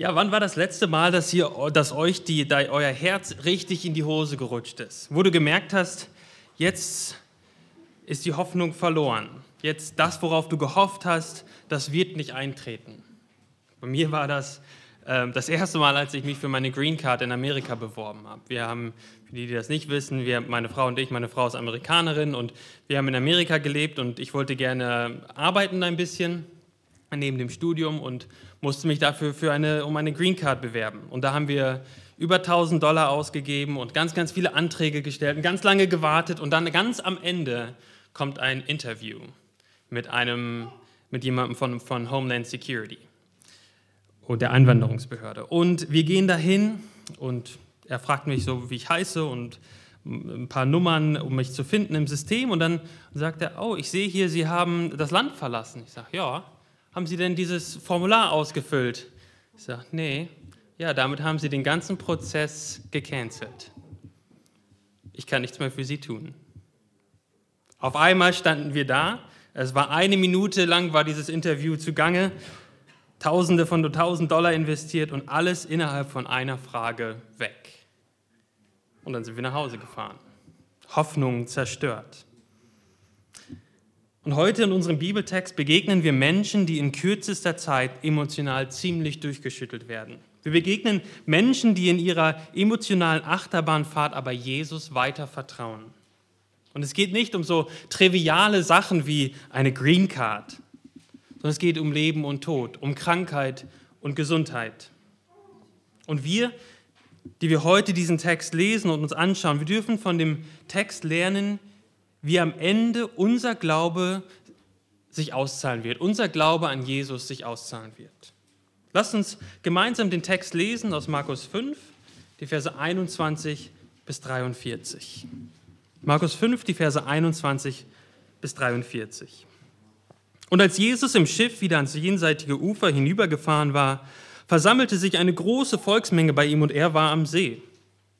Ja, wann war das letzte Mal, dass, ihr, dass euch die, da euer Herz richtig in die Hose gerutscht ist? Wo du gemerkt hast, jetzt ist die Hoffnung verloren. Jetzt das, worauf du gehofft hast, das wird nicht eintreten. Bei mir war das äh, das erste Mal, als ich mich für meine Green Card in Amerika beworben habe. Wir haben, für die, die das nicht wissen, wir, meine Frau und ich, meine Frau ist Amerikanerin und wir haben in Amerika gelebt und ich wollte gerne arbeiten ein bisschen neben dem Studium und musste mich dafür für eine, um eine Green Card bewerben. Und da haben wir über 1000 Dollar ausgegeben und ganz, ganz viele Anträge gestellt und ganz lange gewartet. Und dann ganz am Ende kommt ein Interview mit, einem, mit jemandem von, von Homeland Security und der Einwanderungsbehörde. Und wir gehen dahin und er fragt mich so, wie ich heiße und ein paar Nummern, um mich zu finden im System. Und dann sagt er, oh, ich sehe hier, Sie haben das Land verlassen. Ich sage, ja haben Sie denn dieses Formular ausgefüllt? Ich sage, nee. Ja, damit haben Sie den ganzen Prozess gecancelt. Ich kann nichts mehr für Sie tun. Auf einmal standen wir da. Es war eine Minute lang, war dieses Interview zugange. Tausende von tausend Dollar investiert und alles innerhalb von einer Frage weg. Und dann sind wir nach Hause gefahren. Hoffnung zerstört. Und heute in unserem Bibeltext begegnen wir Menschen, die in kürzester Zeit emotional ziemlich durchgeschüttelt werden. Wir begegnen Menschen, die in ihrer emotionalen Achterbahnfahrt aber Jesus weiter vertrauen. Und es geht nicht um so triviale Sachen wie eine Green Card, sondern es geht um Leben und Tod, um Krankheit und Gesundheit. Und wir, die wir heute diesen Text lesen und uns anschauen, wir dürfen von dem Text lernen, wie am Ende unser Glaube sich auszahlen wird, unser Glaube an Jesus sich auszahlen wird. Lasst uns gemeinsam den Text lesen aus Markus 5, die Verse 21 bis 43. Markus 5, die Verse 21 bis 43. Und als Jesus im Schiff wieder ans jenseitige Ufer hinübergefahren war, versammelte sich eine große Volksmenge bei ihm und er war am See.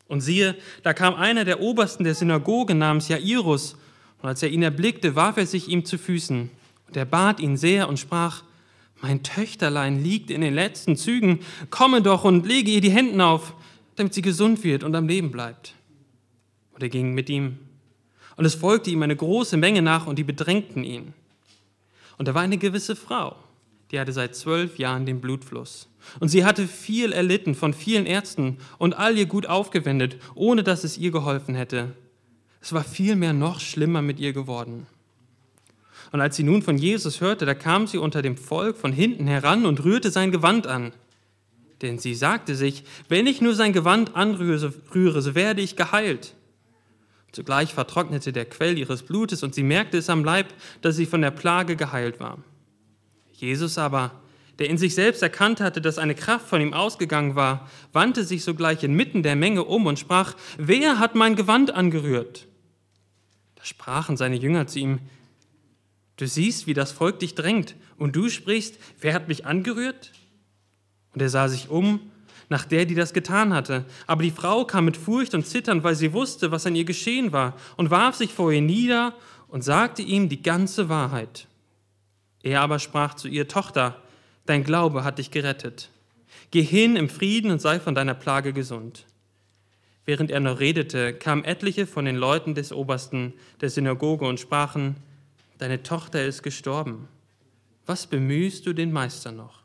Und siehe, da kam einer der Obersten der Synagoge namens Jairus und als er ihn erblickte, warf er sich ihm zu Füßen. Und er bat ihn sehr und sprach, mein Töchterlein liegt in den letzten Zügen, komme doch und lege ihr die Hände auf, damit sie gesund wird und am Leben bleibt. Und er ging mit ihm. Und es folgte ihm eine große Menge nach und die bedrängten ihn. Und da war eine gewisse Frau, die hatte seit zwölf Jahren den Blutfluss. Und sie hatte viel erlitten von vielen Ärzten und all ihr Gut aufgewendet, ohne dass es ihr geholfen hätte. Es war vielmehr noch schlimmer mit ihr geworden. Und als sie nun von Jesus hörte, da kam sie unter dem Volk von hinten heran und rührte sein Gewand an. Denn sie sagte sich, wenn ich nur sein Gewand anrühre, so werde ich geheilt. Zugleich vertrocknete der Quell ihres Blutes und sie merkte es am Leib, dass sie von der Plage geheilt war. Jesus aber, der in sich selbst erkannt hatte, dass eine Kraft von ihm ausgegangen war, wandte sich sogleich inmitten der Menge um und sprach, wer hat mein Gewand angerührt? Da sprachen seine Jünger zu ihm, du siehst, wie das Volk dich drängt, und du sprichst, wer hat mich angerührt? Und er sah sich um nach der, die das getan hatte. Aber die Frau kam mit Furcht und Zittern, weil sie wusste, was an ihr geschehen war, und warf sich vor ihr nieder und sagte ihm die ganze Wahrheit. Er aber sprach zu ihr, Tochter, dein Glaube hat dich gerettet. Geh hin im Frieden und sei von deiner Plage gesund. Während er noch redete, kamen etliche von den Leuten des Obersten der Synagoge und sprachen, Deine Tochter ist gestorben. Was bemühst du den Meister noch?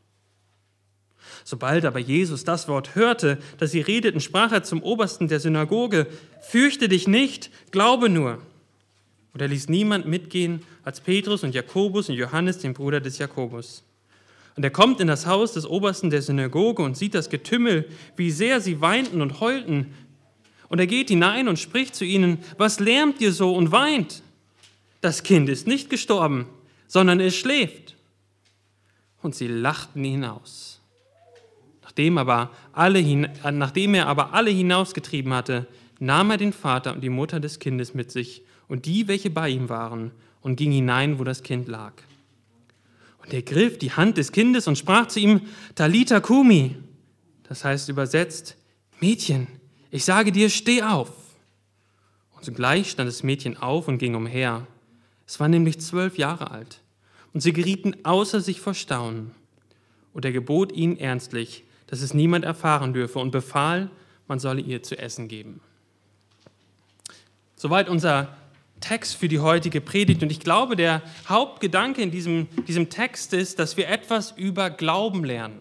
Sobald aber Jesus das Wort hörte, das sie redeten, sprach er zum Obersten der Synagoge, Fürchte dich nicht, glaube nur. Und er ließ niemand mitgehen als Petrus und Jakobus und Johannes, den Bruder des Jakobus. Und er kommt in das Haus des Obersten der Synagoge und sieht das Getümmel, wie sehr sie weinten und heulten, und er geht hinein und spricht zu ihnen, was lärmt ihr so und weint? Das Kind ist nicht gestorben, sondern es schläft. Und sie lachten ihn aus. Nachdem, aber alle, nachdem er aber alle hinausgetrieben hatte, nahm er den Vater und die Mutter des Kindes mit sich und die, welche bei ihm waren, und ging hinein, wo das Kind lag. Und er griff die Hand des Kindes und sprach zu ihm, Talita Kumi, das heißt übersetzt, Mädchen, ich sage dir, steh auf. Und sogleich stand das Mädchen auf und ging umher. Es war nämlich zwölf Jahre alt. Und sie gerieten außer sich vor Staunen. Und er gebot ihnen ernstlich, dass es niemand erfahren dürfe und befahl, man solle ihr zu essen geben. Soweit unser Text für die heutige Predigt. Und ich glaube, der Hauptgedanke in diesem, diesem Text ist, dass wir etwas über Glauben lernen.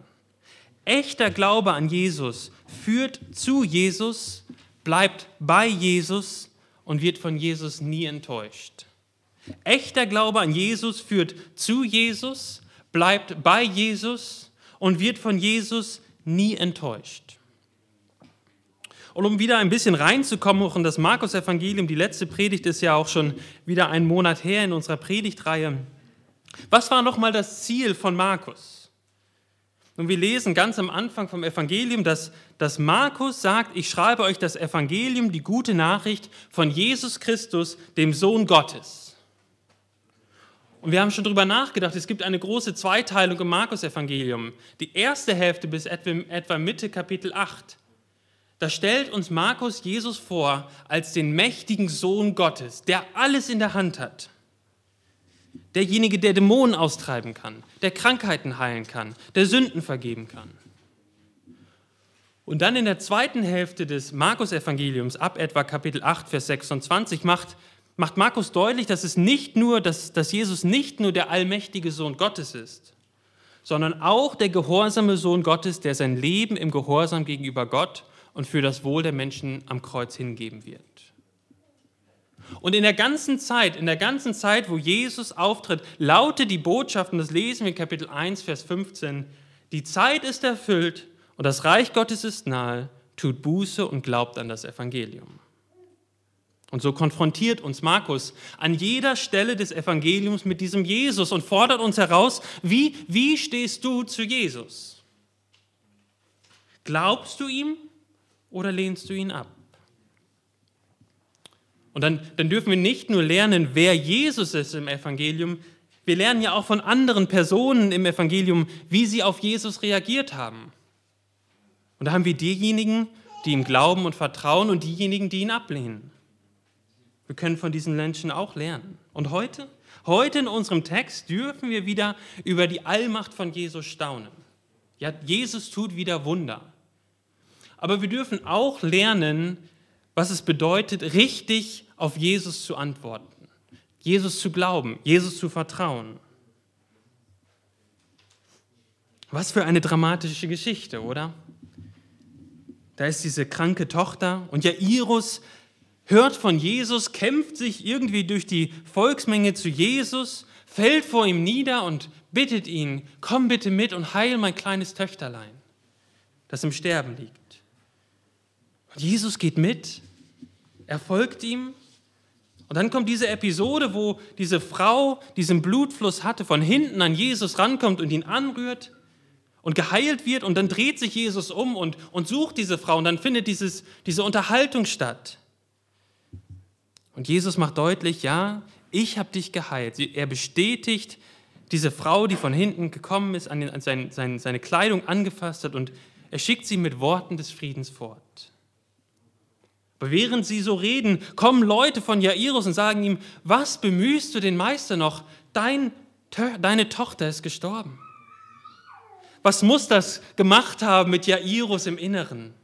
Echter Glaube an Jesus führt zu Jesus, bleibt bei Jesus und wird von Jesus nie enttäuscht. Echter Glaube an Jesus führt zu Jesus, bleibt bei Jesus und wird von Jesus nie enttäuscht. Und um wieder ein bisschen reinzukommen, auch in das Markus-Evangelium, die letzte Predigt ist ja auch schon wieder einen Monat her in unserer Predigtreihe. Was war nochmal das Ziel von Markus? Und wir lesen ganz am Anfang vom Evangelium, dass, dass Markus sagt, ich schreibe euch das Evangelium, die gute Nachricht von Jesus Christus, dem Sohn Gottes. Und wir haben schon darüber nachgedacht, es gibt eine große Zweiteilung im Markus-Evangelium. Die erste Hälfte bis etwa Mitte Kapitel 8 da stellt uns Markus Jesus vor als den mächtigen Sohn Gottes, der alles in der Hand hat. Derjenige, der Dämonen austreiben kann, der Krankheiten heilen kann, der Sünden vergeben kann. Und dann in der zweiten Hälfte des Markus-Evangeliums, ab etwa Kapitel 8, Vers 26, macht, macht Markus deutlich, dass, es nicht nur, dass, dass Jesus nicht nur der allmächtige Sohn Gottes ist, sondern auch der gehorsame Sohn Gottes, der sein Leben im Gehorsam gegenüber Gott und für das Wohl der Menschen am Kreuz hingeben wird. Und in der ganzen Zeit, in der ganzen Zeit, wo Jesus auftritt, lautet die Botschaft, und das lesen wir in Kapitel 1, Vers 15, die Zeit ist erfüllt und das Reich Gottes ist nahe, tut Buße und glaubt an das Evangelium. Und so konfrontiert uns Markus an jeder Stelle des Evangeliums mit diesem Jesus und fordert uns heraus, wie, wie stehst du zu Jesus? Glaubst du ihm oder lehnst du ihn ab? Und dann, dann dürfen wir nicht nur lernen, wer Jesus ist im Evangelium, wir lernen ja auch von anderen Personen im Evangelium, wie sie auf Jesus reagiert haben. Und da haben wir diejenigen, die ihm glauben und vertrauen und diejenigen, die ihn ablehnen. Wir können von diesen Menschen auch lernen. Und heute, heute in unserem Text dürfen wir wieder über die Allmacht von Jesus staunen. Ja, Jesus tut wieder Wunder. Aber wir dürfen auch lernen, was es bedeutet, richtig auf Jesus zu antworten, Jesus zu glauben, Jesus zu vertrauen. Was für eine dramatische Geschichte, oder? Da ist diese kranke Tochter und Jairus hört von Jesus, kämpft sich irgendwie durch die Volksmenge zu Jesus, fällt vor ihm nieder und bittet ihn, komm bitte mit und heil mein kleines Töchterlein, das im Sterben liegt. Und Jesus geht mit, er folgt ihm. Und dann kommt diese Episode, wo diese Frau diesen Blutfluss hatte, von hinten an Jesus rankommt und ihn anrührt und geheilt wird. Und dann dreht sich Jesus um und, und sucht diese Frau. Und dann findet dieses, diese Unterhaltung statt. Und Jesus macht deutlich, ja, ich habe dich geheilt. Er bestätigt diese Frau, die von hinten gekommen ist, an, den, an sein, sein, seine Kleidung angefasst hat und er schickt sie mit Worten des Friedens fort. Während sie so reden, kommen Leute von Jairus und sagen ihm, was bemühst du den Meister noch? Dein, deine Tochter ist gestorben. Was muss das gemacht haben mit Jairus im Inneren?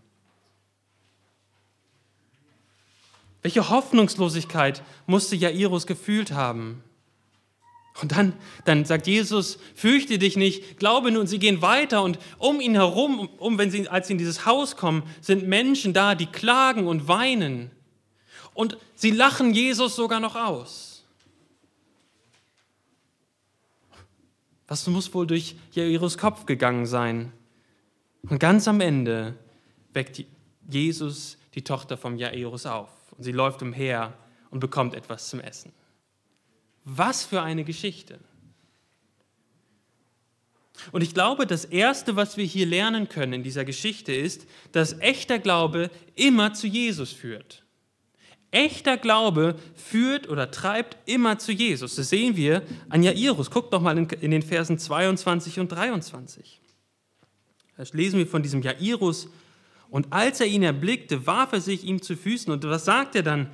Welche Hoffnungslosigkeit musste Jairus gefühlt haben? Und dann, dann sagt Jesus, fürchte dich nicht, glaube nur. Und sie gehen weiter und um ihn herum, um, wenn sie, als sie in dieses Haus kommen, sind Menschen da, die klagen und weinen. Und sie lachen Jesus sogar noch aus. Was muss wohl durch Jairus Kopf gegangen sein? Und ganz am Ende weckt Jesus die Tochter vom Jairus auf. Und sie läuft umher und bekommt etwas zum Essen. Was für eine Geschichte. Und ich glaube, das Erste, was wir hier lernen können in dieser Geschichte, ist, dass echter Glaube immer zu Jesus führt. Echter Glaube führt oder treibt immer zu Jesus. Das sehen wir an Jairus. Guckt doch mal in, den Versen 22 und 23. Da lesen wir von diesem Jairus. Und als er ihn erblickte, warf er sich ihm zu Füßen. Und was sagt er dann?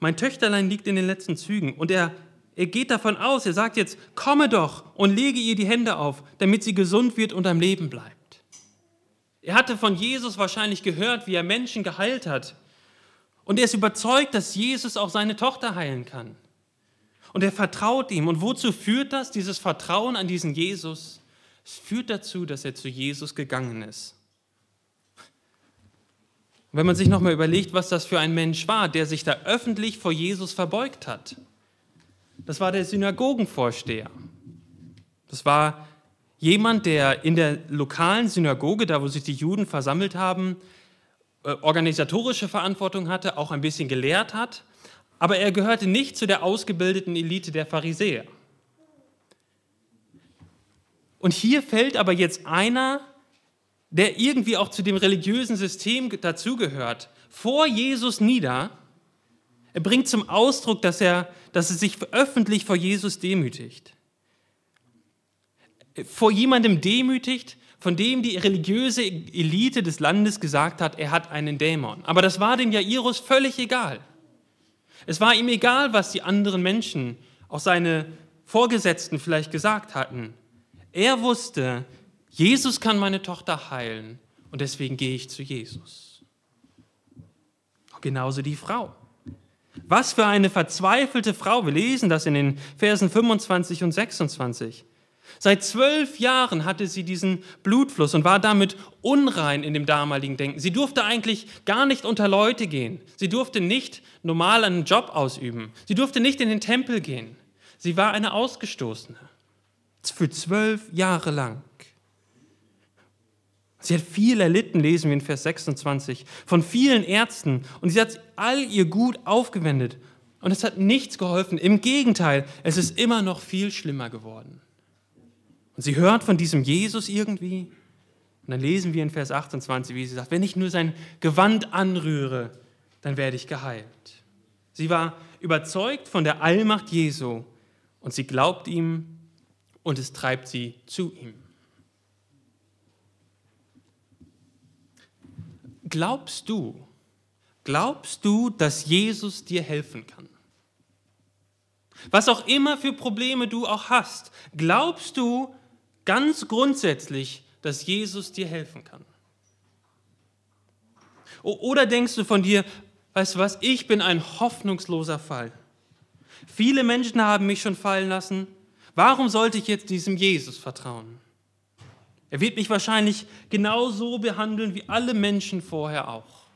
Mein Töchterlein liegt in den letzten Zügen. Und er er geht davon aus, er sagt jetzt, komme doch und lege ihr die Hände auf, damit sie gesund wird und am Leben bleibt. Er hatte von Jesus wahrscheinlich gehört, wie er Menschen geheilt hat. Und er ist überzeugt, dass Jesus auch seine Tochter heilen kann. Und er vertraut ihm. Und wozu führt das, dieses Vertrauen an diesen Jesus? Es führt dazu, dass er zu Jesus gegangen ist. Und wenn man sich nochmal überlegt, was das für ein Mensch war, der sich da öffentlich vor Jesus verbeugt hat. Das war der Synagogenvorsteher. Das war jemand, der in der lokalen Synagoge, da wo sich die Juden versammelt haben, äh, organisatorische Verantwortung hatte, auch ein bisschen gelehrt hat, aber er gehörte nicht zu der ausgebildeten Elite der Pharisäer. Und hier fällt aber jetzt einer, der irgendwie auch zu dem religiösen System dazugehört, vor Jesus nieder. Er bringt zum Ausdruck, dass er, dass er sich öffentlich vor Jesus demütigt. Vor jemandem demütigt, von dem die religiöse Elite des Landes gesagt hat, er hat einen Dämon. Aber das war dem Jairus völlig egal. Es war ihm egal, was die anderen Menschen, auch seine Vorgesetzten vielleicht gesagt hatten. Er wusste, Jesus kann meine Tochter heilen und deswegen gehe ich zu Jesus. Genauso die Frau. Was für eine verzweifelte Frau. Wir lesen das in den Versen 25 und 26. Seit zwölf Jahren hatte sie diesen Blutfluss und war damit unrein in dem damaligen Denken. Sie durfte eigentlich gar nicht unter Leute gehen. Sie durfte nicht normal einen Job ausüben. Sie durfte nicht in den Tempel gehen. Sie war eine Ausgestoßene für zwölf Jahre lang. Sie hat viel erlitten, lesen wir in Vers 26, von vielen Ärzten und sie hat all ihr Gut aufgewendet und es hat nichts geholfen. Im Gegenteil, es ist immer noch viel schlimmer geworden. Und sie hört von diesem Jesus irgendwie und dann lesen wir in Vers 28, wie sie sagt, wenn ich nur sein Gewand anrühre, dann werde ich geheilt. Sie war überzeugt von der Allmacht Jesu und sie glaubt ihm und es treibt sie zu ihm. Glaubst du, glaubst du, dass Jesus dir helfen kann? Was auch immer für Probleme du auch hast, glaubst du ganz grundsätzlich, dass Jesus dir helfen kann? Oder denkst du von dir, weißt du was, ich bin ein hoffnungsloser Fall. Viele Menschen haben mich schon fallen lassen, Warum sollte ich jetzt diesem Jesus vertrauen? Er wird mich wahrscheinlich genauso behandeln wie alle Menschen vorher auch.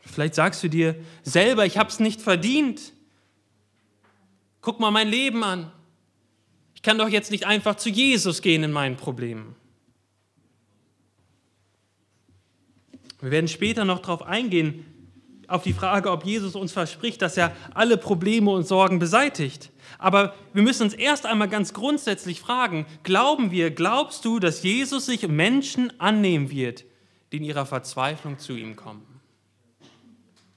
Vielleicht sagst du dir selber, ich habe es nicht verdient. Guck mal mein Leben an. Ich kann doch jetzt nicht einfach zu Jesus gehen in meinen Problemen. Wir werden später noch darauf eingehen, auf die Frage, ob Jesus uns verspricht, dass er alle Probleme und Sorgen beseitigt. Aber wir müssen uns erst einmal ganz grundsätzlich fragen, glauben wir, glaubst du, dass Jesus sich Menschen annehmen wird, die in ihrer Verzweiflung zu ihm kommen?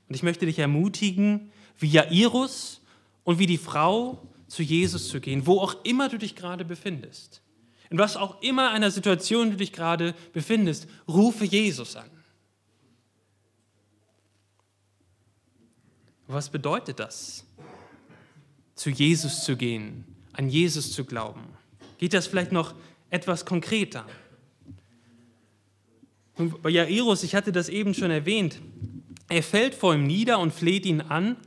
Und ich möchte dich ermutigen, wie Jairus und wie die Frau zu Jesus zu gehen, wo auch immer du dich gerade befindest. In was auch immer einer Situation du dich gerade befindest, rufe Jesus an. Was bedeutet das? Zu Jesus zu gehen, an Jesus zu glauben. Geht das vielleicht noch etwas konkreter? Und bei Jairus, ich hatte das eben schon erwähnt, er fällt vor ihm nieder und fleht ihn an,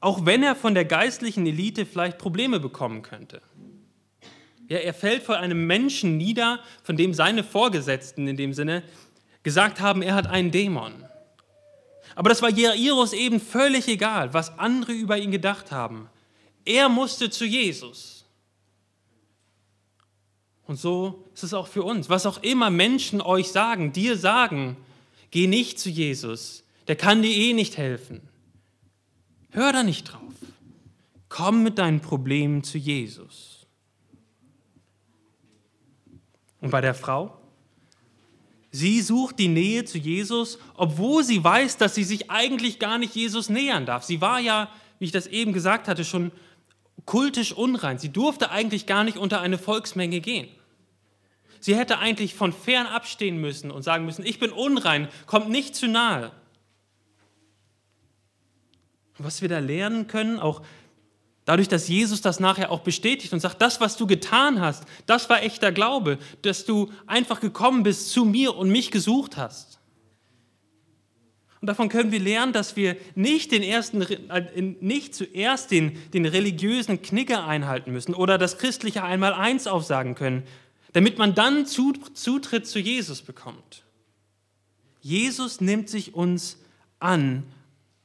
auch wenn er von der geistlichen Elite vielleicht Probleme bekommen könnte. Ja, er fällt vor einem Menschen nieder, von dem seine Vorgesetzten in dem Sinne gesagt haben, er hat einen Dämon. Aber das war Jairus eben völlig egal, was andere über ihn gedacht haben. Er musste zu Jesus. Und so ist es auch für uns. Was auch immer Menschen euch sagen, dir sagen, geh nicht zu Jesus, der kann dir eh nicht helfen. Hör da nicht drauf. Komm mit deinen Problemen zu Jesus. Und bei der Frau? Sie sucht die Nähe zu Jesus, obwohl sie weiß, dass sie sich eigentlich gar nicht Jesus nähern darf. Sie war ja, wie ich das eben gesagt hatte, schon kultisch unrein. Sie durfte eigentlich gar nicht unter eine Volksmenge gehen. Sie hätte eigentlich von fern abstehen müssen und sagen müssen, ich bin unrein, kommt nicht zu nahe. Was wir da lernen können, auch Dadurch, dass Jesus das nachher auch bestätigt und sagt, das, was du getan hast, das war echter Glaube, dass du einfach gekommen bist zu mir und mich gesucht hast. Und davon können wir lernen, dass wir nicht, den ersten, äh, nicht zuerst den, den religiösen Knicker einhalten müssen oder das christliche Einmaleins aufsagen können, damit man dann Zutritt zu Jesus bekommt. Jesus nimmt sich uns an,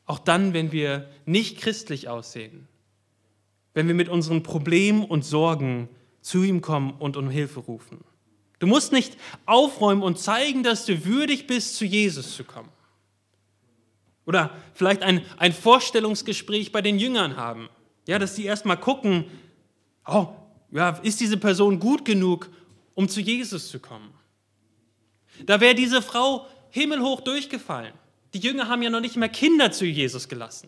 auch dann, wenn wir nicht christlich aussehen wenn wir mit unseren Problemen und Sorgen zu ihm kommen und um Hilfe rufen. Du musst nicht aufräumen und zeigen, dass du würdig bist, zu Jesus zu kommen. Oder vielleicht ein, ein Vorstellungsgespräch bei den Jüngern haben. Ja, dass sie erstmal gucken, oh, ja, ist diese Person gut genug, um zu Jesus zu kommen? Da wäre diese Frau himmelhoch durchgefallen. Die Jünger haben ja noch nicht mehr Kinder zu Jesus gelassen.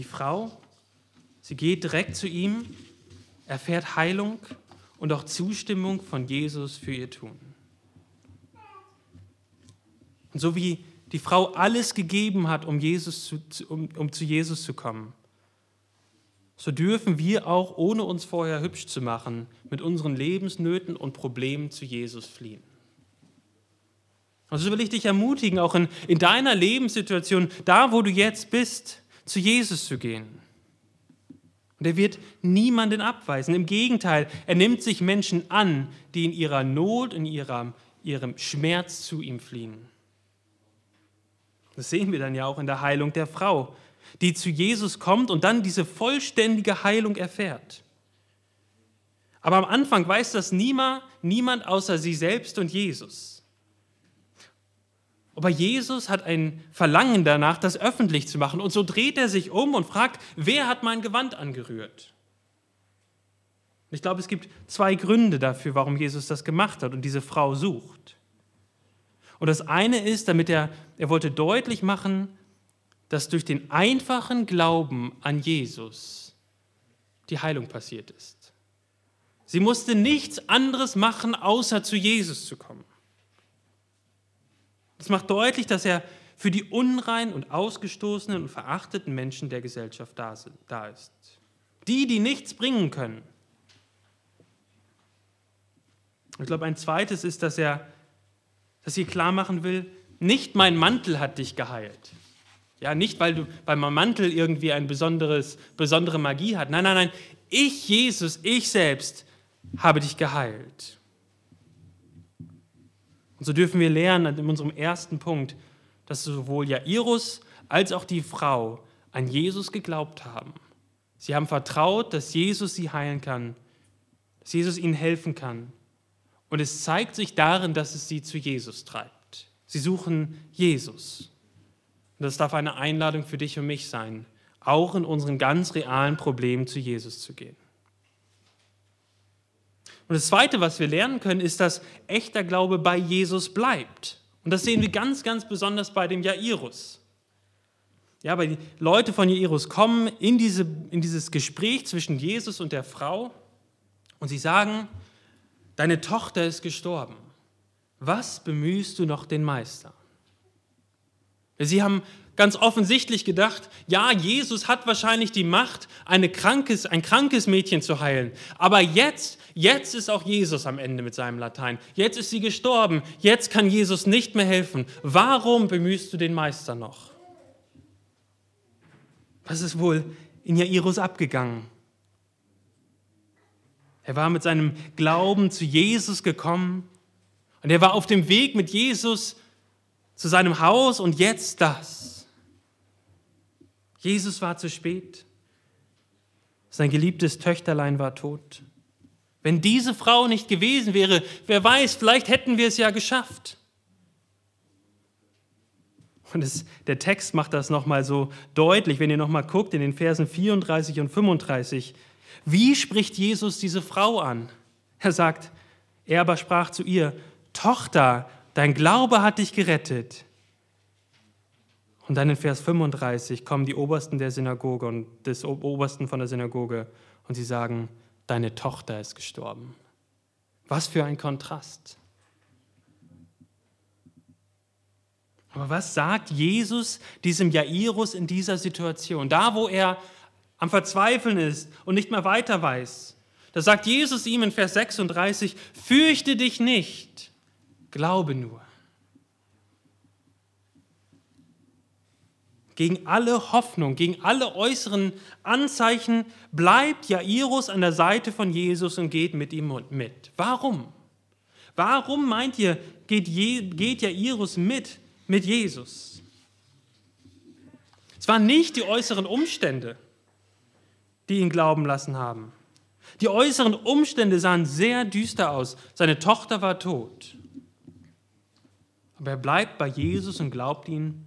Die Frau, sie geht direkt zu ihm, erfährt Heilung und auch Zustimmung von Jesus für ihr Tun. Und so wie die Frau alles gegeben hat, um, Jesus zu, um, um zu Jesus zu kommen, so dürfen wir auch, ohne uns vorher hübsch zu machen, mit unseren Lebensnöten und Problemen zu Jesus fliehen. Also will ich dich ermutigen, auch in, in deiner Lebenssituation, da wo du jetzt bist, zu Jesus zu gehen. Und er wird niemanden abweisen. Im Gegenteil, er nimmt sich Menschen an, die in ihrer Not, in ihrer, ihrem Schmerz zu ihm fliehen. Das sehen wir dann ja auch in der Heilung der Frau, die zu Jesus kommt und dann diese vollständige Heilung erfährt. Aber am Anfang weiß das niemand, niemand außer sie selbst und Jesus. Aber Jesus hat ein Verlangen danach, das öffentlich zu machen. Und so dreht er sich um und fragt, wer hat mein Gewand angerührt? Ich glaube, es gibt zwei Gründe dafür, warum Jesus das gemacht hat und diese Frau sucht. Und das eine ist, damit er, er wollte deutlich machen, dass durch den einfachen Glauben an Jesus die Heilung passiert ist. Sie musste nichts anderes machen, außer zu Jesus zu kommen. Das macht deutlich, dass er für die unreinen und ausgestoßenen und verachteten Menschen der Gesellschaft da ist. Die, die nichts bringen können. Ich glaube, ein zweites ist, dass er, dass sie klar machen will, nicht mein Mantel hat dich geheilt. Ja, nicht, weil, du, weil mein Mantel irgendwie eine besondere Magie hat. Nein, nein, nein. Ich, Jesus, ich selbst habe dich geheilt. Und so dürfen wir lernen in unserem ersten Punkt, dass sowohl Jairus als auch die Frau an Jesus geglaubt haben. Sie haben vertraut, dass Jesus sie heilen kann, dass Jesus ihnen helfen kann. Und es zeigt sich darin, dass es sie zu Jesus treibt. Sie suchen Jesus. Und das darf eine Einladung für dich und mich sein, auch in unseren ganz realen Problemen zu Jesus zu gehen. Und das Zweite, was wir lernen können, ist, dass echter Glaube bei Jesus bleibt. Und das sehen wir ganz, ganz besonders bei dem Jairus. Ja, weil die Leute von Jairus kommen in, diese, in dieses Gespräch zwischen Jesus und der Frau und sie sagen, deine Tochter ist gestorben. Was bemühst du noch den Meister? Sie haben ganz offensichtlich gedacht, ja, Jesus hat wahrscheinlich die Macht, eine krankes, ein krankes Mädchen zu heilen. Aber jetzt, jetzt ist auch Jesus am Ende mit seinem Latein. Jetzt ist sie gestorben. Jetzt kann Jesus nicht mehr helfen. Warum bemühst du den Meister noch? Was ist wohl in Jairus abgegangen? Er war mit seinem Glauben zu Jesus gekommen und er war auf dem Weg mit Jesus zu seinem Haus und jetzt das. Jesus war zu spät. Sein geliebtes Töchterlein war tot. Wenn diese Frau nicht gewesen wäre, wer weiß, vielleicht hätten wir es ja geschafft. Und es, der Text macht das nochmal so deutlich, wenn ihr nochmal guckt in den Versen 34 und 35. Wie spricht Jesus diese Frau an? Er sagt, er aber sprach zu ihr, Tochter, dein Glaube hat dich gerettet. Und dann in Vers 35 kommen die Obersten der Synagoge und des Obersten von der Synagoge und sie sagen, deine Tochter ist gestorben. Was für ein Kontrast. Aber was sagt Jesus diesem Jairus in dieser Situation? Da, wo er am Verzweifeln ist und nicht mehr weiter weiß. Da sagt Jesus ihm in Vers 36, fürchte dich nicht, glaube nur. Gegen alle Hoffnung, gegen alle äußeren Anzeichen bleibt Jairus an der Seite von Jesus und geht mit ihm mit. Warum? Warum meint ihr, geht, geht Jairus mit mit Jesus? Es waren nicht die äußeren Umstände, die ihn glauben lassen haben. Die äußeren Umstände sahen sehr düster aus. Seine Tochter war tot. Aber er bleibt bei Jesus und glaubt ihn,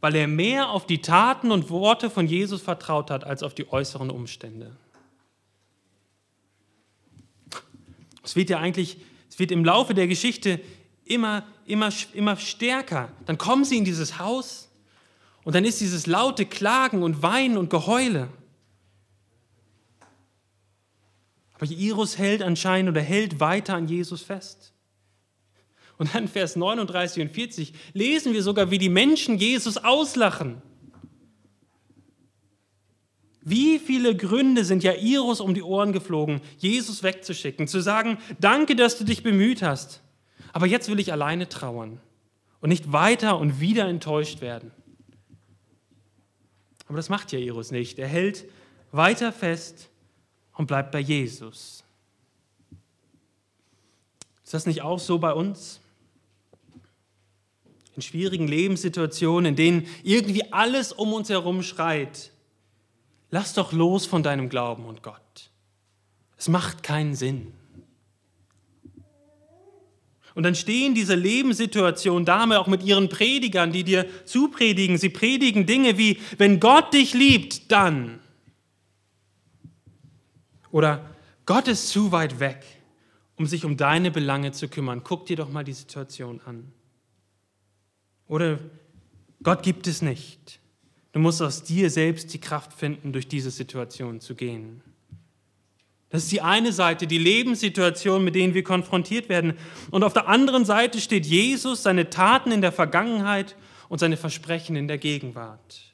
weil er mehr auf die Taten und Worte von Jesus vertraut hat als auf die äußeren Umstände. Es wird ja eigentlich, es wird im Laufe der Geschichte immer, immer, immer stärker. Dann kommen sie in dieses Haus und dann ist dieses laute Klagen und Weinen und Geheule. Aber Jairus hält anscheinend oder hält weiter an Jesus fest. Und dann Vers 39 und 40 lesen wir sogar, wie die Menschen Jesus auslachen. Wie viele Gründe sind Jairus um die Ohren geflogen, Jesus wegzuschicken, zu sagen, danke, dass du dich bemüht hast, aber jetzt will ich alleine trauern und nicht weiter und wieder enttäuscht werden. Aber das macht Jairus nicht. Er hält weiter fest und bleibt bei Jesus. Ist das nicht auch so bei uns? In schwierigen Lebenssituationen, in denen irgendwie alles um uns herum schreit, lass doch los von deinem Glauben und Gott. Es macht keinen Sinn. Und dann stehen diese Lebenssituationen da, auch mit ihren Predigern, die dir zupredigen. Sie predigen Dinge wie, wenn Gott dich liebt, dann. Oder Gott ist zu weit weg, um sich um deine Belange zu kümmern. Guck dir doch mal die Situation an. Oder Gott gibt es nicht. Du musst aus dir selbst die Kraft finden, durch diese Situation zu gehen. Das ist die eine Seite, die Lebenssituation, mit denen wir konfrontiert werden. Und auf der anderen Seite steht Jesus, seine Taten in der Vergangenheit und seine Versprechen in der Gegenwart.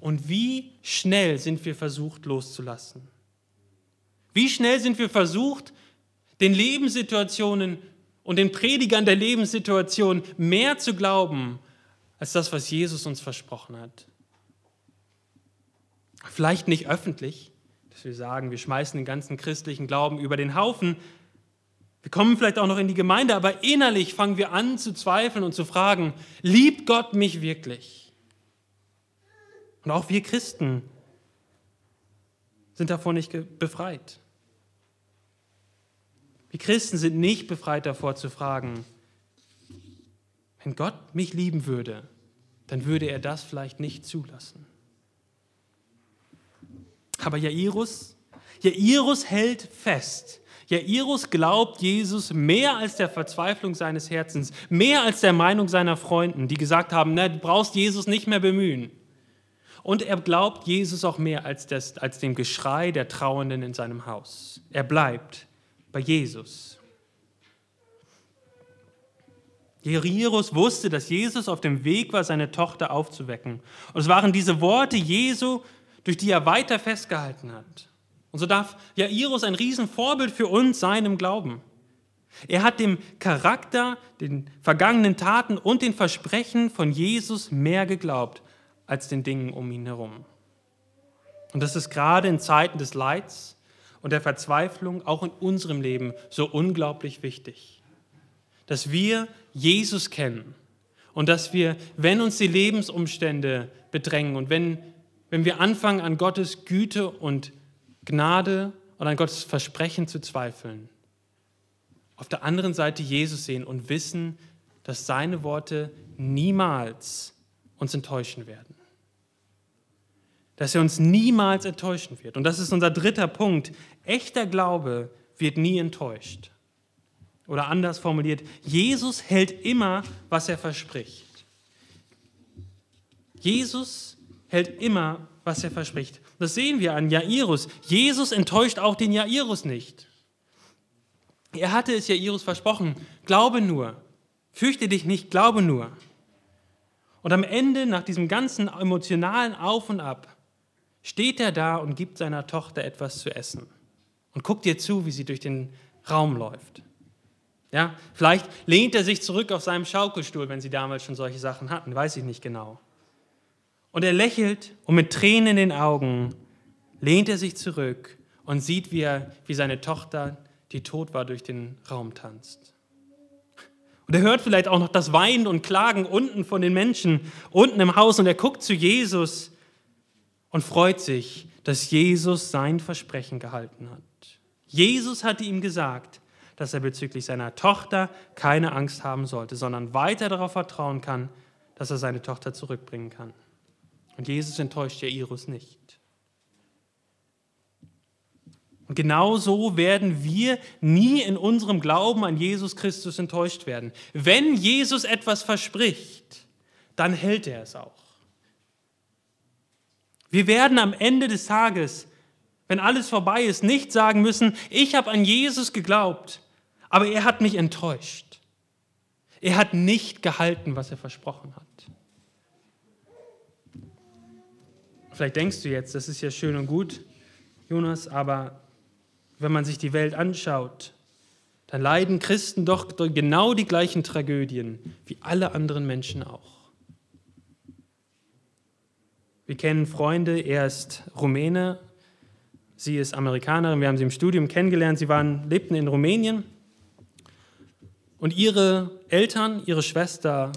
Und wie schnell sind wir versucht loszulassen? Wie schnell sind wir versucht, den Lebenssituationen und den Predigern der Lebenssituation mehr zu glauben, als das, was Jesus uns versprochen hat. Vielleicht nicht öffentlich, dass wir sagen, wir schmeißen den ganzen christlichen Glauben über den Haufen. Wir kommen vielleicht auch noch in die Gemeinde, aber innerlich fangen wir an zu zweifeln und zu fragen, liebt Gott mich wirklich? Und auch wir Christen sind davon nicht befreit. Wir Christen sind nicht befreit davor zu fragen, wenn Gott mich lieben würde, dann würde er das vielleicht nicht zulassen. Aber Jairus, Jairus hält fest. Jairus glaubt Jesus mehr als der Verzweiflung seines Herzens, mehr als der Meinung seiner Freunden, die gesagt haben, na, du brauchst Jesus nicht mehr bemühen. Und er glaubt Jesus auch mehr als, das, als dem Geschrei der Trauernden in seinem Haus. Er bleibt bei Jesus. Jairus wusste, dass Jesus auf dem Weg war, seine Tochter aufzuwecken. Und es waren diese Worte Jesu, durch die er weiter festgehalten hat. Und so darf Jairus ein Riesenvorbild für uns sein im Glauben. Er hat dem Charakter, den vergangenen Taten und den Versprechen von Jesus mehr geglaubt als den Dingen um ihn herum. Und das ist gerade in Zeiten des Leids und der Verzweiflung auch in unserem Leben so unglaublich wichtig. Dass wir Jesus kennen und dass wir, wenn uns die Lebensumstände bedrängen und wenn, wenn wir anfangen an Gottes Güte und Gnade und an Gottes Versprechen zu zweifeln, auf der anderen Seite Jesus sehen und wissen, dass seine Worte niemals uns enttäuschen werden. Dass er uns niemals enttäuschen wird. Und das ist unser dritter Punkt. Echter Glaube wird nie enttäuscht. Oder anders formuliert, Jesus hält immer, was er verspricht. Jesus hält immer, was er verspricht. Das sehen wir an Jairus. Jesus enttäuscht auch den Jairus nicht. Er hatte es Jairus versprochen, glaube nur, fürchte dich nicht, glaube nur. Und am Ende, nach diesem ganzen emotionalen Auf und Ab, steht er da und gibt seiner Tochter etwas zu essen und guckt ihr zu, wie sie durch den Raum läuft. Ja, vielleicht lehnt er sich zurück auf seinem Schaukelstuhl, wenn sie damals schon solche Sachen hatten, weiß ich nicht genau. Und er lächelt und mit Tränen in den Augen lehnt er sich zurück und sieht, wie, er, wie seine Tochter, die tot war, durch den Raum tanzt. Und er hört vielleicht auch noch das Weinen und Klagen unten von den Menschen, unten im Haus. Und er guckt zu Jesus und freut sich, dass Jesus sein Versprechen gehalten hat. Jesus hatte ihm gesagt, dass er bezüglich seiner Tochter keine Angst haben sollte, sondern weiter darauf vertrauen kann, dass er seine Tochter zurückbringen kann. Und Jesus enttäuscht Jairus nicht. Und genau so werden wir nie in unserem Glauben an Jesus Christus enttäuscht werden. Wenn Jesus etwas verspricht, dann hält er es auch. Wir werden am Ende des Tages, wenn alles vorbei ist, nicht sagen müssen, ich habe an Jesus geglaubt, aber er hat mich enttäuscht. Er hat nicht gehalten, was er versprochen hat. Vielleicht denkst du jetzt, das ist ja schön und gut, Jonas, aber wenn man sich die Welt anschaut, dann leiden Christen doch genau die gleichen Tragödien wie alle anderen Menschen auch. Wir kennen Freunde, er ist Rumäne, sie ist Amerikanerin, wir haben sie im Studium kennengelernt, sie waren, lebten in Rumänien und ihre Eltern, ihre Schwester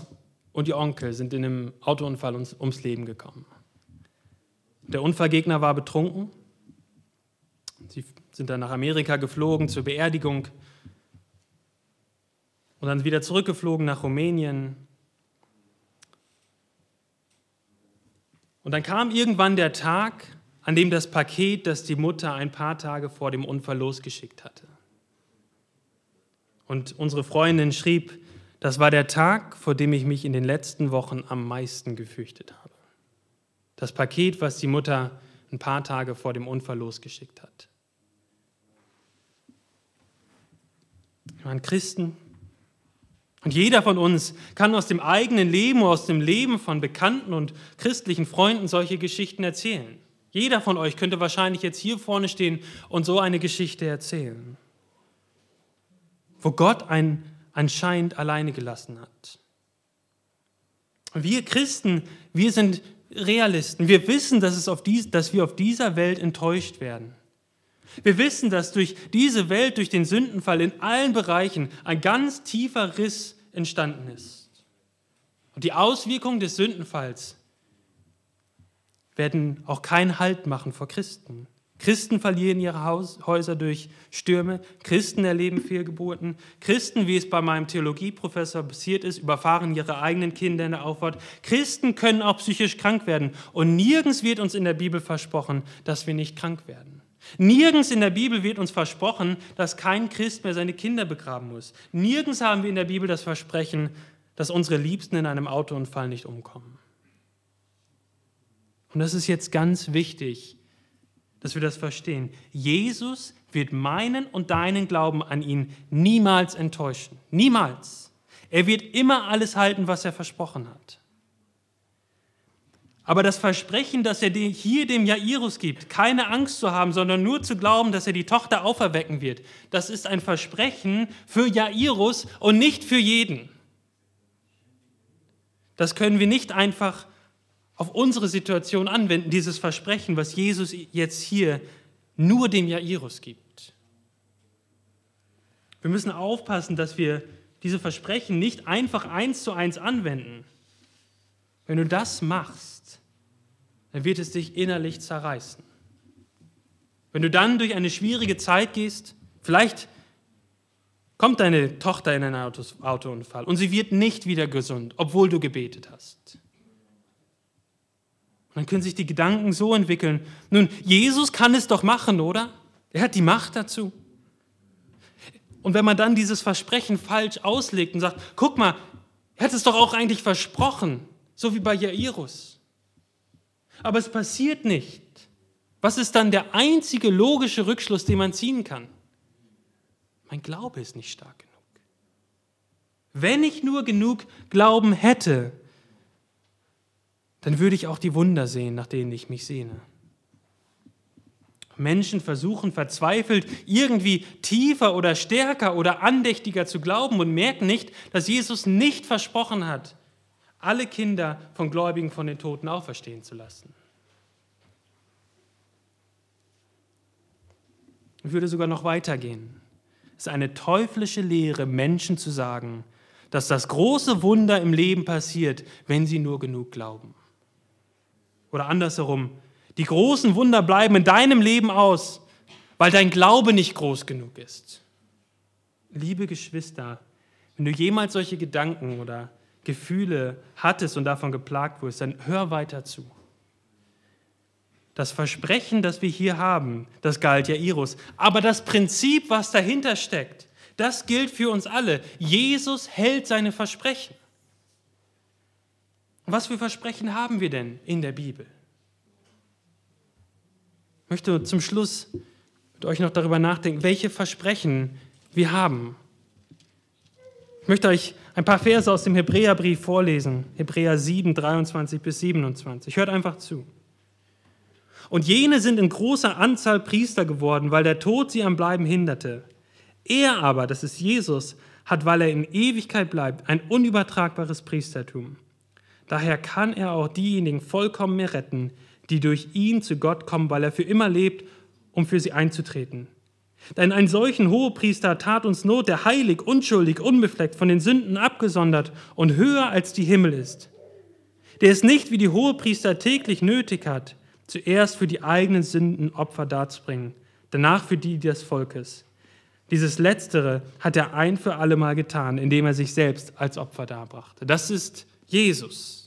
und ihr Onkel sind in einem Autounfall ums, ums Leben gekommen. Der Unfallgegner war betrunken, sie sind dann nach Amerika geflogen zur Beerdigung und dann wieder zurückgeflogen nach Rumänien. Und dann kam irgendwann der Tag, an dem das Paket, das die Mutter ein paar Tage vor dem Unfall losgeschickt hatte. Und unsere Freundin schrieb, das war der Tag, vor dem ich mich in den letzten Wochen am meisten gefürchtet habe. Das Paket, was die Mutter ein paar Tage vor dem Unfall losgeschickt hat. Wir waren Christen. Und jeder von uns kann aus dem eigenen Leben, aus dem Leben von Bekannten und christlichen Freunden solche Geschichten erzählen. Jeder von euch könnte wahrscheinlich jetzt hier vorne stehen und so eine Geschichte erzählen, wo Gott einen anscheinend alleine gelassen hat. Wir Christen, wir sind Realisten. Wir wissen, dass, es auf dies, dass wir auf dieser Welt enttäuscht werden. Wir wissen, dass durch diese Welt, durch den Sündenfall in allen Bereichen ein ganz tiefer Riss entstanden ist. Und die Auswirkungen des Sündenfalls werden auch keinen Halt machen vor Christen. Christen verlieren ihre Häuser durch Stürme, Christen erleben Fehlgeburten, Christen, wie es bei meinem Theologieprofessor passiert ist, überfahren ihre eigenen Kinder in der Auffahrt. Christen können auch psychisch krank werden und nirgends wird uns in der Bibel versprochen, dass wir nicht krank werden. Nirgends in der Bibel wird uns versprochen, dass kein Christ mehr seine Kinder begraben muss. Nirgends haben wir in der Bibel das Versprechen, dass unsere Liebsten in einem Autounfall nicht umkommen. Und das ist jetzt ganz wichtig, dass wir das verstehen. Jesus wird meinen und deinen Glauben an ihn niemals enttäuschen. Niemals. Er wird immer alles halten, was er versprochen hat. Aber das Versprechen, das er hier dem Jairus gibt, keine Angst zu haben, sondern nur zu glauben, dass er die Tochter auferwecken wird, das ist ein Versprechen für Jairus und nicht für jeden. Das können wir nicht einfach auf unsere Situation anwenden, dieses Versprechen, was Jesus jetzt hier nur dem Jairus gibt. Wir müssen aufpassen, dass wir diese Versprechen nicht einfach eins zu eins anwenden. Wenn du das machst, dann wird es dich innerlich zerreißen. Wenn du dann durch eine schwierige Zeit gehst, vielleicht kommt deine Tochter in einen Autounfall und sie wird nicht wieder gesund, obwohl du gebetet hast. Und dann können sich die Gedanken so entwickeln, nun, Jesus kann es doch machen, oder? Er hat die Macht dazu. Und wenn man dann dieses Versprechen falsch auslegt und sagt, guck mal, er hat es doch auch eigentlich versprochen, so wie bei Jairus aber es passiert nicht. Was ist dann der einzige logische Rückschluss, den man ziehen kann? Mein Glaube ist nicht stark genug. Wenn ich nur genug Glauben hätte, dann würde ich auch die Wunder sehen, nach denen ich mich sehne. Menschen versuchen verzweifelt irgendwie tiefer oder stärker oder andächtiger zu glauben und merken nicht, dass Jesus nicht versprochen hat, alle Kinder von Gläubigen von den Toten auferstehen zu lassen. Ich würde sogar noch weitergehen. Es ist eine teuflische Lehre, Menschen zu sagen, dass das große Wunder im Leben passiert, wenn sie nur genug glauben. Oder andersherum, die großen Wunder bleiben in deinem Leben aus, weil dein Glaube nicht groß genug ist. Liebe Geschwister, wenn du jemals solche Gedanken oder Gefühle hattest und davon geplagt wurdest, dann hör weiter zu. Das Versprechen, das wir hier haben, das galt ja Iros. Aber das Prinzip, was dahinter steckt, das gilt für uns alle. Jesus hält seine Versprechen. Was für Versprechen haben wir denn in der Bibel? Ich möchte zum Schluss mit euch noch darüber nachdenken, welche Versprechen wir haben. Ich möchte euch ein paar Verse aus dem Hebräerbrief vorlesen. Hebräer 7, 23 bis 27. Hört einfach zu. Und jene sind in großer Anzahl Priester geworden, weil der Tod sie am Bleiben hinderte. Er aber, das ist Jesus, hat, weil er in Ewigkeit bleibt, ein unübertragbares Priestertum. Daher kann er auch diejenigen vollkommen mehr retten, die durch ihn zu Gott kommen, weil er für immer lebt, um für sie einzutreten. Denn einen solchen Hohepriester tat uns Not, der heilig, unschuldig, unbefleckt, von den Sünden abgesondert und höher als die Himmel ist. Der es nicht wie die Hohepriester täglich nötig hat, zuerst für die eigenen Sünden Opfer darzubringen, danach für die des Volkes. Dieses Letztere hat er ein für allemal getan, indem er sich selbst als Opfer darbrachte. Das ist Jesus.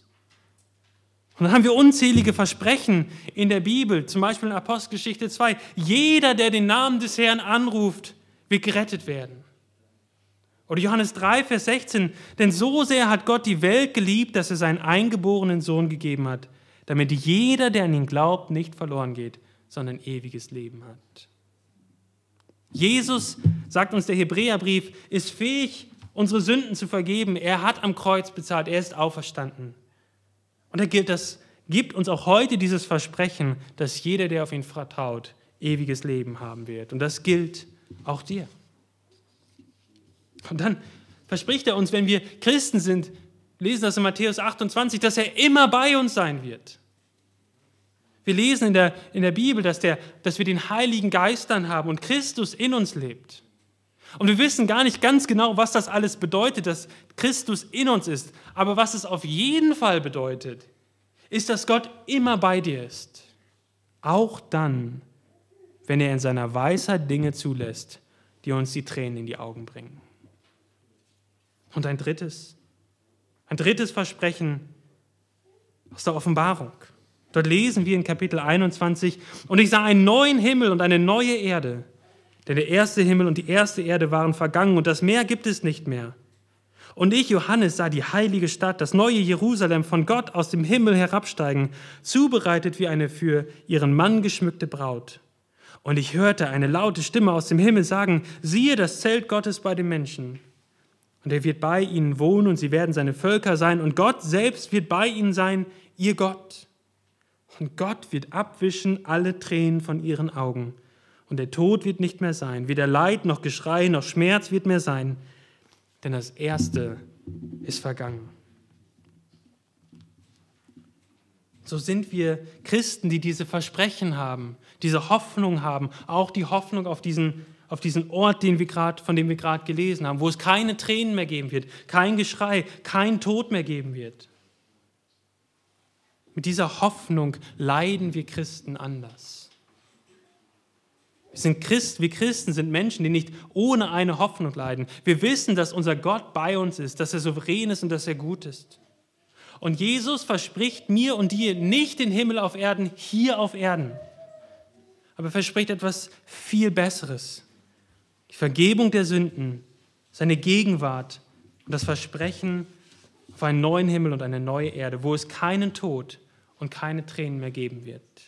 Und dann haben wir unzählige Versprechen in der Bibel, zum Beispiel in Apostelgeschichte 2. Jeder, der den Namen des Herrn anruft, wird gerettet werden. Oder Johannes 3, Vers 16. Denn so sehr hat Gott die Welt geliebt, dass er seinen eingeborenen Sohn gegeben hat, damit jeder, der an ihn glaubt, nicht verloren geht, sondern ewiges Leben hat. Jesus, sagt uns der Hebräerbrief, ist fähig, unsere Sünden zu vergeben. Er hat am Kreuz bezahlt, er ist auferstanden. Und er gilt das, gibt uns auch heute dieses Versprechen, dass jeder, der auf ihn vertraut, ewiges Leben haben wird. Und das gilt auch dir. Und dann verspricht er uns, wenn wir Christen sind, lesen das in Matthäus 28, dass er immer bei uns sein wird. Wir lesen in der, in der Bibel, dass, der, dass wir den Heiligen Geistern haben und Christus in uns lebt. Und wir wissen gar nicht ganz genau, was das alles bedeutet, dass Christus in uns ist. Aber was es auf jeden Fall bedeutet, ist, dass Gott immer bei dir ist. Auch dann, wenn er in seiner Weisheit Dinge zulässt, die uns die Tränen in die Augen bringen. Und ein drittes, ein drittes Versprechen aus der Offenbarung. Dort lesen wir in Kapitel 21, und ich sah einen neuen Himmel und eine neue Erde denn der erste Himmel und die erste Erde waren vergangen und das Meer gibt es nicht mehr. Und ich, Johannes, sah die heilige Stadt, das neue Jerusalem von Gott aus dem Himmel herabsteigen, zubereitet wie eine für ihren Mann geschmückte Braut. Und ich hörte eine laute Stimme aus dem Himmel sagen, siehe das Zelt Gottes bei den Menschen. Und er wird bei ihnen wohnen und sie werden seine Völker sein und Gott selbst wird bei ihnen sein, ihr Gott. Und Gott wird abwischen alle Tränen von ihren Augen und der Tod wird nicht mehr sein. Weder Leid noch Geschrei noch Schmerz wird mehr sein, denn das Erste ist vergangen. So sind wir Christen, die diese Versprechen haben, diese Hoffnung haben, auch die Hoffnung auf diesen, auf diesen Ort, den wir grad, von dem wir gerade gelesen haben, wo es keine Tränen mehr geben wird, kein Geschrei, kein Tod mehr geben wird. Mit dieser Hoffnung leiden wir Christen anders. Wir sind Christ, wir Christen sind Menschen, die nicht ohne eine Hoffnung leiden. Wir wissen, dass unser Gott bei uns ist, dass er souverän ist und dass er gut ist. Und Jesus verspricht mir und dir nicht den Himmel auf Erden, hier auf Erden, aber verspricht etwas viel Besseres. Die Vergebung der Sünden, seine Gegenwart und das Versprechen auf einen neuen Himmel und eine neue Erde, wo es keinen Tod und keine Tränen mehr geben wird.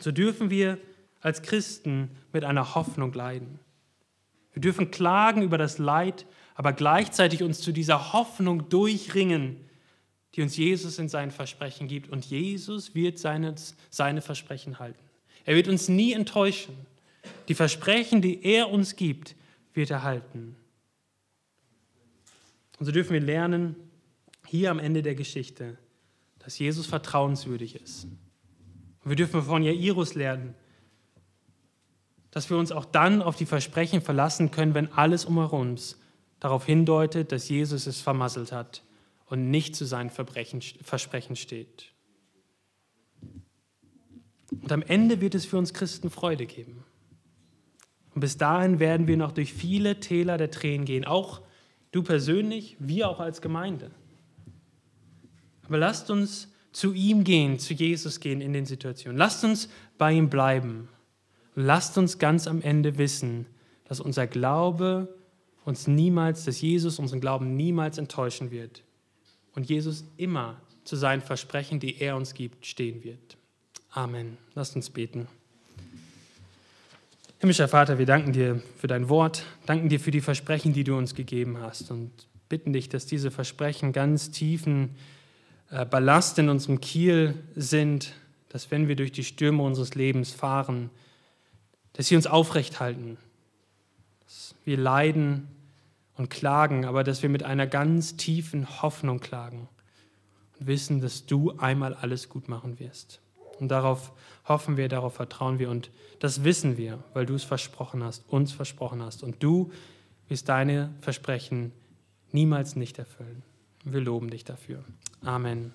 So dürfen wir als Christen mit einer Hoffnung leiden. Wir dürfen klagen über das Leid, aber gleichzeitig uns zu dieser Hoffnung durchringen, die uns Jesus in seinen Versprechen gibt. Und Jesus wird seine, seine Versprechen halten. Er wird uns nie enttäuschen. Die Versprechen, die er uns gibt, wird er halten. Und so dürfen wir lernen, hier am Ende der Geschichte, dass Jesus vertrauenswürdig ist. Und wir dürfen von Jairus lernen, dass wir uns auch dann auf die Versprechen verlassen können, wenn alles um uns darauf hindeutet, dass Jesus es vermasselt hat und nicht zu seinen Verbrechen, Versprechen steht. Und am Ende wird es für uns Christen Freude geben. Und bis dahin werden wir noch durch viele Täler der Tränen gehen, auch du persönlich, wir auch als Gemeinde. Aber lasst uns zu ihm gehen, zu Jesus gehen in den Situationen. Lasst uns bei ihm bleiben. Lasst uns ganz am Ende wissen, dass unser Glaube uns niemals, dass Jesus unseren Glauben niemals enttäuschen wird und Jesus immer zu seinen Versprechen, die er uns gibt, stehen wird. Amen. Lasst uns beten. Himmlischer Vater, wir danken dir für dein Wort, danken dir für die Versprechen, die du uns gegeben hast und bitten dich, dass diese Versprechen ganz tiefen äh, Ballast in unserem Kiel sind, dass wenn wir durch die Stürme unseres Lebens fahren, dass sie uns aufrecht halten, dass wir leiden, und klagen, aber dass wir mit einer ganz tiefen Hoffnung klagen und wissen, dass du einmal alles gut machen wirst. Und darauf hoffen wir, darauf vertrauen wir und das wissen wir, weil du es versprochen hast, uns versprochen hast. Und du wirst deine Versprechen niemals nicht erfüllen. Wir loben dich dafür. Amen.